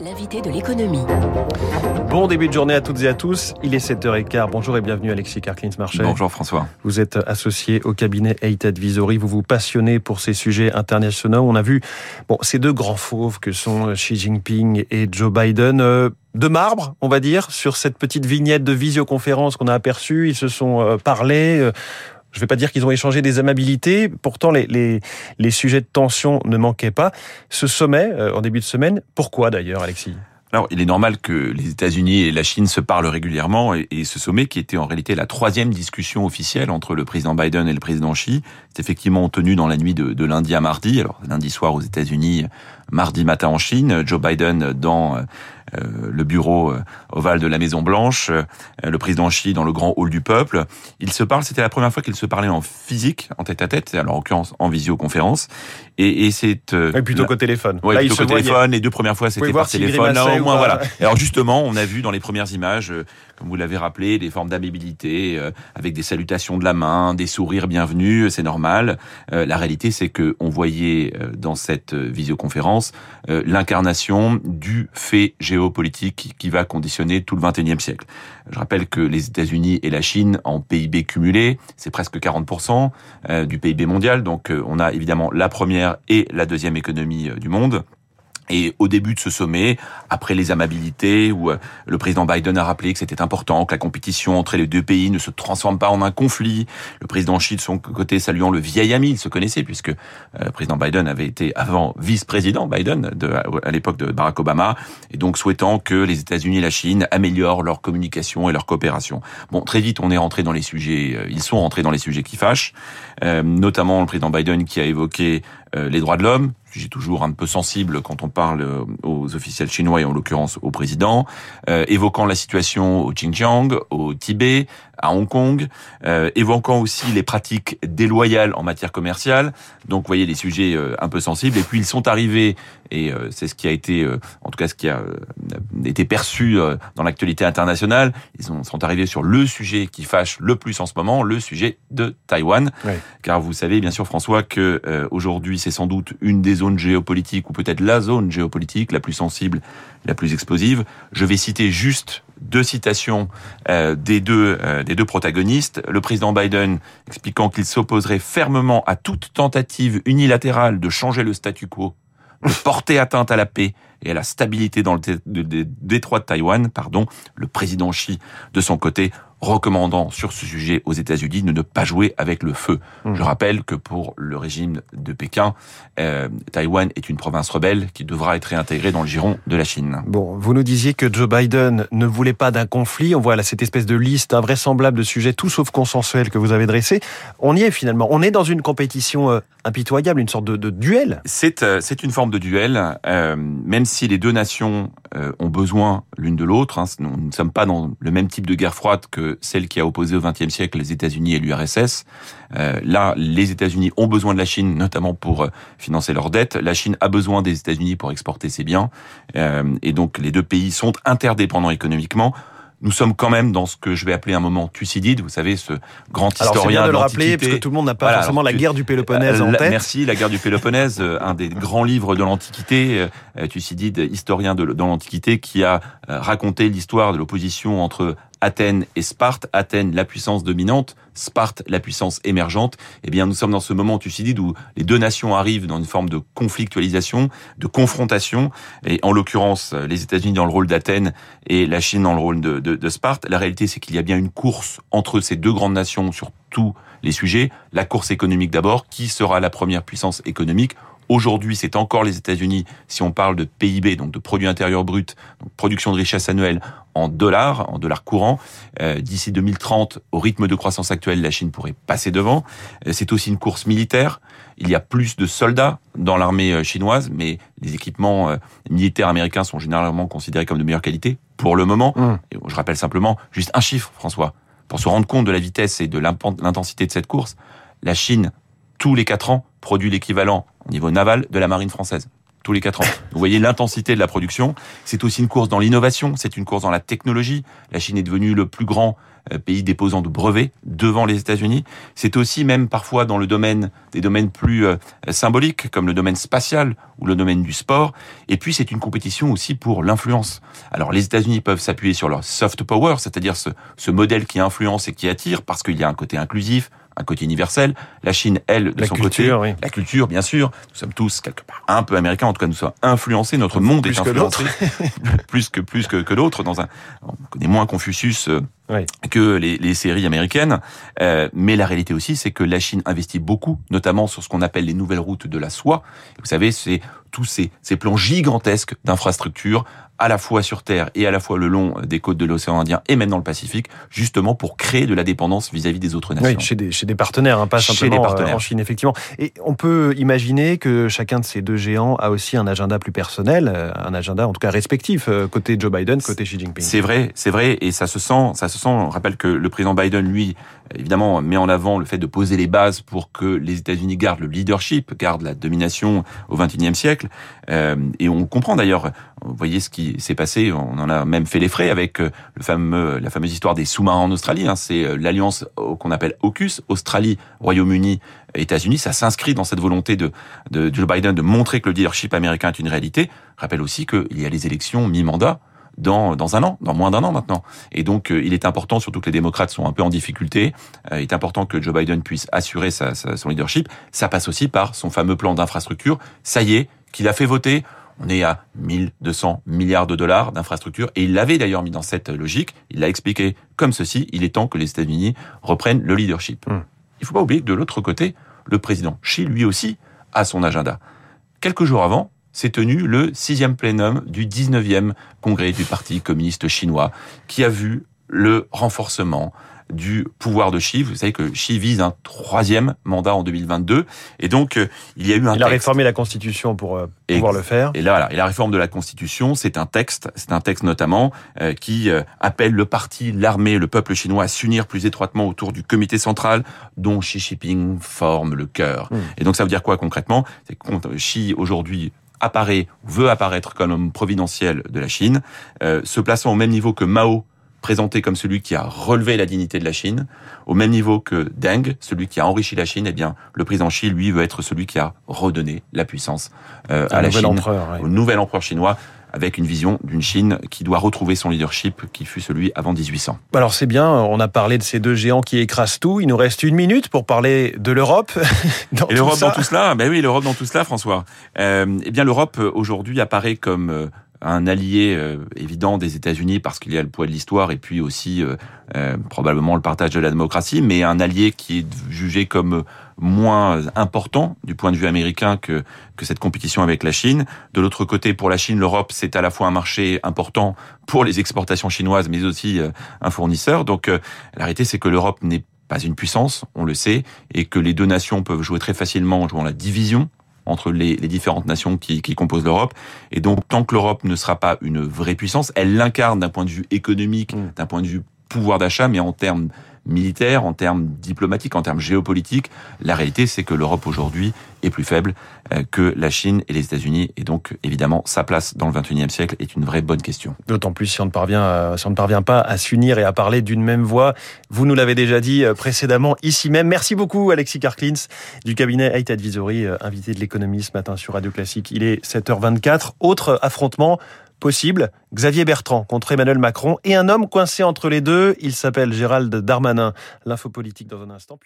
l'invité de l'économie. Bon début de journée à toutes et à tous. Il est 7h15. Bonjour et bienvenue Alexis Karklins-Marchais. Bonjour François. Vous êtes associé au cabinet Eight Advisory. Vous vous passionnez pour ces sujets internationaux. On a vu bon, ces deux grands fauves que sont Xi Jinping et Joe Biden. Euh, de marbre, on va dire, sur cette petite vignette de visioconférence qu'on a aperçue. Ils se sont euh, parlé. Euh, je ne vais pas dire qu'ils ont échangé des amabilités, pourtant les, les, les, sujets de tension ne manquaient pas. Ce sommet, en début de semaine, pourquoi d'ailleurs, Alexis? Alors, il est normal que les États-Unis et la Chine se parlent régulièrement, et, ce sommet, qui était en réalité la troisième discussion officielle entre le président Biden et le président Xi, c'est effectivement tenu dans la nuit de, de, lundi à mardi. Alors, lundi soir aux États-Unis, mardi matin en Chine. Joe Biden dans euh, le bureau euh, ovale de la Maison Blanche, euh, le président Xi dans le grand hall du peuple. Ils se parlent. C'était la première fois qu'ils se parlaient en physique, en tête à tête, alors en l'occurrence en visioconférence. Et, et c'est plutôt qu'au téléphone. Oui, plutôt qu'au téléphone. Les deux premières fois, c'était par téléphone. Là, au moins, voilà. Alors justement, on a vu dans les premières images, comme vous l'avez rappelé, des formes d'amabilité, avec des salutations de la main, des sourires bienvenus. C'est normal. la réalité, c'est que on voyait dans cette visioconférence l'incarnation du fait géopolitique qui va conditionner tout le XXIe siècle. Je rappelle que les États-Unis et la Chine, en PIB cumulé, c'est presque 40% euh, du PIB mondial. Donc euh, on a évidemment la première et la deuxième économie euh, du monde. Et au début de ce sommet, après les amabilités, où euh, le président Biden a rappelé que c'était important que la compétition entre les deux pays ne se transforme pas en un conflit, le président Xi de son côté saluant le vieil ami, il se connaissait puisque euh, le président Biden avait été avant vice-président Biden de, à l'époque de Barack Obama, et donc souhaitant que les États-Unis et la Chine améliorent leur communication et leur coopération. Bon, très vite, on est rentré dans les sujets, euh, ils sont rentrés dans les sujets qui fâchent, notamment le président Biden qui a évoqué les droits de l'homme, sujet toujours un peu sensible quand on parle euh, aux officiels chinois et en l'occurrence au président, euh, évoquant la situation au Xinjiang, au Tibet, à Hong Kong, euh, évoquant aussi les pratiques déloyales en matière commerciale. Donc, vous voyez, des sujets euh, un peu sensibles. Et puis, ils sont arrivés, et euh, c'est ce qui a été, en tout cas, ce qui a été perçu dans l'actualité internationale. Ils sont, sont, arrivés sur le sujet qui fâche le plus en ce moment, le sujet de Taïwan. Car vous savez, bien sûr, François, que aujourd'hui, c'est sans doute une des zones géopolitiques, ou peut-être la zone géopolitique la plus sensible, la plus explosive. Je vais citer juste deux citations euh, des deux euh, des deux protagonistes. Le président Biden expliquant qu'il s'opposerait fermement à toute tentative unilatérale de changer le statu quo, de porter atteinte à la paix et à la stabilité dans le détroit de Taïwan. Pardon. Le président Xi, de son côté, recommandant sur ce sujet aux États-Unis de ne pas jouer avec le feu. Mmh. Je rappelle que pour le régime de Pékin, euh, Taïwan est une province rebelle qui devra être réintégrée dans le giron de la Chine. Bon, vous nous disiez que Joe Biden ne voulait pas d'un conflit. On voit là cette espèce de liste invraisemblable de sujets tout sauf consensuels que vous avez dressés. On y est finalement. On est dans une compétition euh, impitoyable, une sorte de, de duel. C'est euh, c'est une forme de duel, même si les deux nations ont besoin l'une de l'autre. Hein. Nous ne sommes pas dans le même type de guerre froide que celle qui a opposé au XXe siècle les États-Unis et l'URSS. Euh, là, les États-Unis ont besoin de la Chine, notamment pour euh, financer leurs dettes. La Chine a besoin des États-Unis pour exporter ses biens. Euh, et donc, les deux pays sont interdépendants économiquement nous sommes quand même dans ce que je vais appeler un moment Thucydide, vous savez, ce grand Alors historien bien de le rappeler, parce que tout le monde n'a pas forcément la guerre du Péloponnèse en tête. Merci, la guerre du Péloponnèse, un des grands livres de l'Antiquité, Thucydide, historien de, de l'Antiquité, qui a raconté l'histoire de l'opposition entre Athènes et Sparte, Athènes la puissance dominante, Sparte la puissance émergente, eh bien nous sommes dans ce moment Thucydide où les deux nations arrivent dans une forme de conflictualisation, de confrontation, et en l'occurrence les États-Unis dans le rôle d'Athènes et la Chine dans le rôle de, de, de Sparte. La réalité c'est qu'il y a bien une course entre ces deux grandes nations sur tous les sujets. La course économique d'abord, qui sera la première puissance économique? Aujourd'hui, c'est encore les États-Unis si on parle de PIB, donc de produit intérieur brut, donc production de richesse annuelle en dollars, en dollars courants. Euh, d'ici 2030, au rythme de croissance actuel, la Chine pourrait passer devant. Euh, c'est aussi une course militaire. Il y a plus de soldats dans l'armée euh, chinoise, mais les équipements militaires américains sont généralement considérés comme de meilleure qualité pour le moment. Mmh. je rappelle simplement juste un chiffre, François, pour se rendre compte de la vitesse et de l'intensité de cette course. La Chine, tous les quatre ans, produit l'équivalent au niveau naval de la marine française. tous les quatre ans. Vous voyez l'intensité de la production. C'est aussi une course dans l'innovation, c'est une course dans la technologie. La Chine est devenue le plus grand euh, pays déposant de brevets devant les États-Unis. C'est aussi même parfois dans le domaine des domaines plus euh, symboliques comme le domaine spatial ou le domaine du sport. Et puis c'est une compétition aussi pour l'influence. Alors les États-Unis peuvent s'appuyer sur leur soft power, c'est-à-dire ce, ce modèle qui influence et qui attire parce qu'il y a un côté inclusif, un côté universel. La Chine, elle, de la son culture, côté, la culture, bien sûr. Nous sommes tous quelque part un peu américains, en tout cas nous sommes influencés. Notre monde plus est influencé plus que plus que, que l'autre. Dans un, on connaît moins Confucius. Euh, oui. que les, les, séries américaines. Euh, mais la réalité aussi, c'est que la Chine investit beaucoup, notamment sur ce qu'on appelle les nouvelles routes de la soie. Vous savez, c'est tous ces, ces plans gigantesques d'infrastructures à la fois sur Terre et à la fois le long des côtes de l'océan Indien et même dans le Pacifique, justement pour créer de la dépendance vis-à-vis des autres nations. Oui, chez des, chez des partenaires, hein, pas simplement des partenaires. en Chine, effectivement. Et on peut imaginer que chacun de ces deux géants a aussi un agenda plus personnel, euh, un agenda en tout cas respectif, euh, côté Joe Biden, côté Xi Jinping. C'est vrai, c'est vrai, et ça se sent, ça se On rappelle que le président Biden, lui, évidemment, met en avant le fait de poser les bases pour que les États-Unis gardent le leadership, gardent la domination au XXIe siècle. Euh, et on comprend d'ailleurs, vous voyez ce qui s'est passé, on en a même fait les frais avec euh, le fameux, la fameuse histoire des sous-marins en Australie. Hein. C'est euh, l'alliance qu'on appelle AUKUS, Australie, Royaume-Uni, États-Unis. Ça s'inscrit dans cette volonté de, de Joe Biden de montrer que le leadership américain est une réalité. rappelle aussi qu'il y a les élections mi-mandat dans, dans un an, dans moins d'un an maintenant. Et donc, euh, il est important, surtout que les démocrates sont un peu en difficulté, euh, il est important que Joe Biden puisse assurer sa, sa, son leadership. Ça passe aussi par son fameux plan d'infrastructure. Ça y est, qu'il a fait voter. On est à 1200 milliards de dollars d'infrastructure et il l'avait d'ailleurs mis dans cette logique. Il l'a expliqué comme ceci. Il est temps que les États-Unis reprennent le leadership. Il hmm. Il faut pas oublier que de l'autre côté, le président Xi, lui aussi, a son agenda. Quelques jours avant, s'est tenu le sixième plénum du 19e congrès du Parti communiste chinois, qui a vu le renforcement du pouvoir de Xi. Vous savez que Xi vise un troisième mandat en 2022. Et donc, euh, il y a eu un Il a réformé la Constitution pour euh, pouvoir le faire. Et là, voilà. Et la réforme de la Constitution, c'est un texte, c'est un texte notamment euh, qui appelle le parti, l'armée, le peuple chinois à s'unir plus étroitement autour du comité central dont Xi Jinping forme le cœur. Hmm. Et donc, ça veut dire quoi concrètement? C'est que Xi, aujourd'hui, apparaît, veut apparaître comme homme providentiel de la Chine, euh, se plaçant au même niveau que Mao, présenté comme celui qui a relevé la dignité de la Chine, au même niveau que Deng, celui qui a enrichi la Chine, eh bien, le président Xi, lui, veut être celui qui a redonné la puissance euh, à la Chine, empereur, au nouvel empereur chinois avec une vision d'une Chine qui doit retrouver son leadership qui fut celui avant 1800. Alors c'est bien, on a parlé de ces deux géants qui écrasent tout. Il nous reste une minute pour parler de l'Europe. Et l'Europe dans tout cela? Ben oui, l'Europe dans tout cela, François. Euh, eh bien, l'Europe aujourd'hui apparaît comme euh, un allié euh, évident des États-Unis parce qu'il y a le poids de l'histoire et puis aussi euh, euh, probablement le partage de la démocratie, mais un allié qui est jugé comme moins important du point de vue américain que, que cette compétition avec la Chine. De l'autre côté, pour la Chine, l'Europe, c'est à la fois un marché important pour les exportations chinoises, mais aussi un fournisseur. Donc la réalité, c'est que l'Europe n'est pas une puissance, on le sait, et que les deux nations peuvent jouer très facilement en jouant la division entre les, les différentes nations qui, qui composent l'Europe. Et donc, tant que l'Europe ne sera pas une vraie puissance, elle l'incarne d'un point de vue économique, mm. d'un point de vue pouvoir d'achat, mais en termes militaire, en termes diplomatiques, en termes géopolitiques. La réalité, c'est que l'Europe aujourd'hui est plus faible euh, que la Chine et les États-Unis. Et donc, évidemment, sa place dans le 21e siècle est une vraie bonne question. D'autant plus si on ne parvient, si on ne parvient pas à s'unir et à parler d'une même voix. Vous nous l'avez déjà dit euh, précédemment ici même. Merci beaucoup, Alexis Karklins, du cabinet Haight Advisory, euh, invité de l'économie ce matin sur Radio Classique. Il est 7h24. Autre affrontement possible. Xavier Bertrand contre Emmanuel Macron et un homme coincé entre les deux. Il s'appelle Gérald Darmanin. L'info politique dans un instant.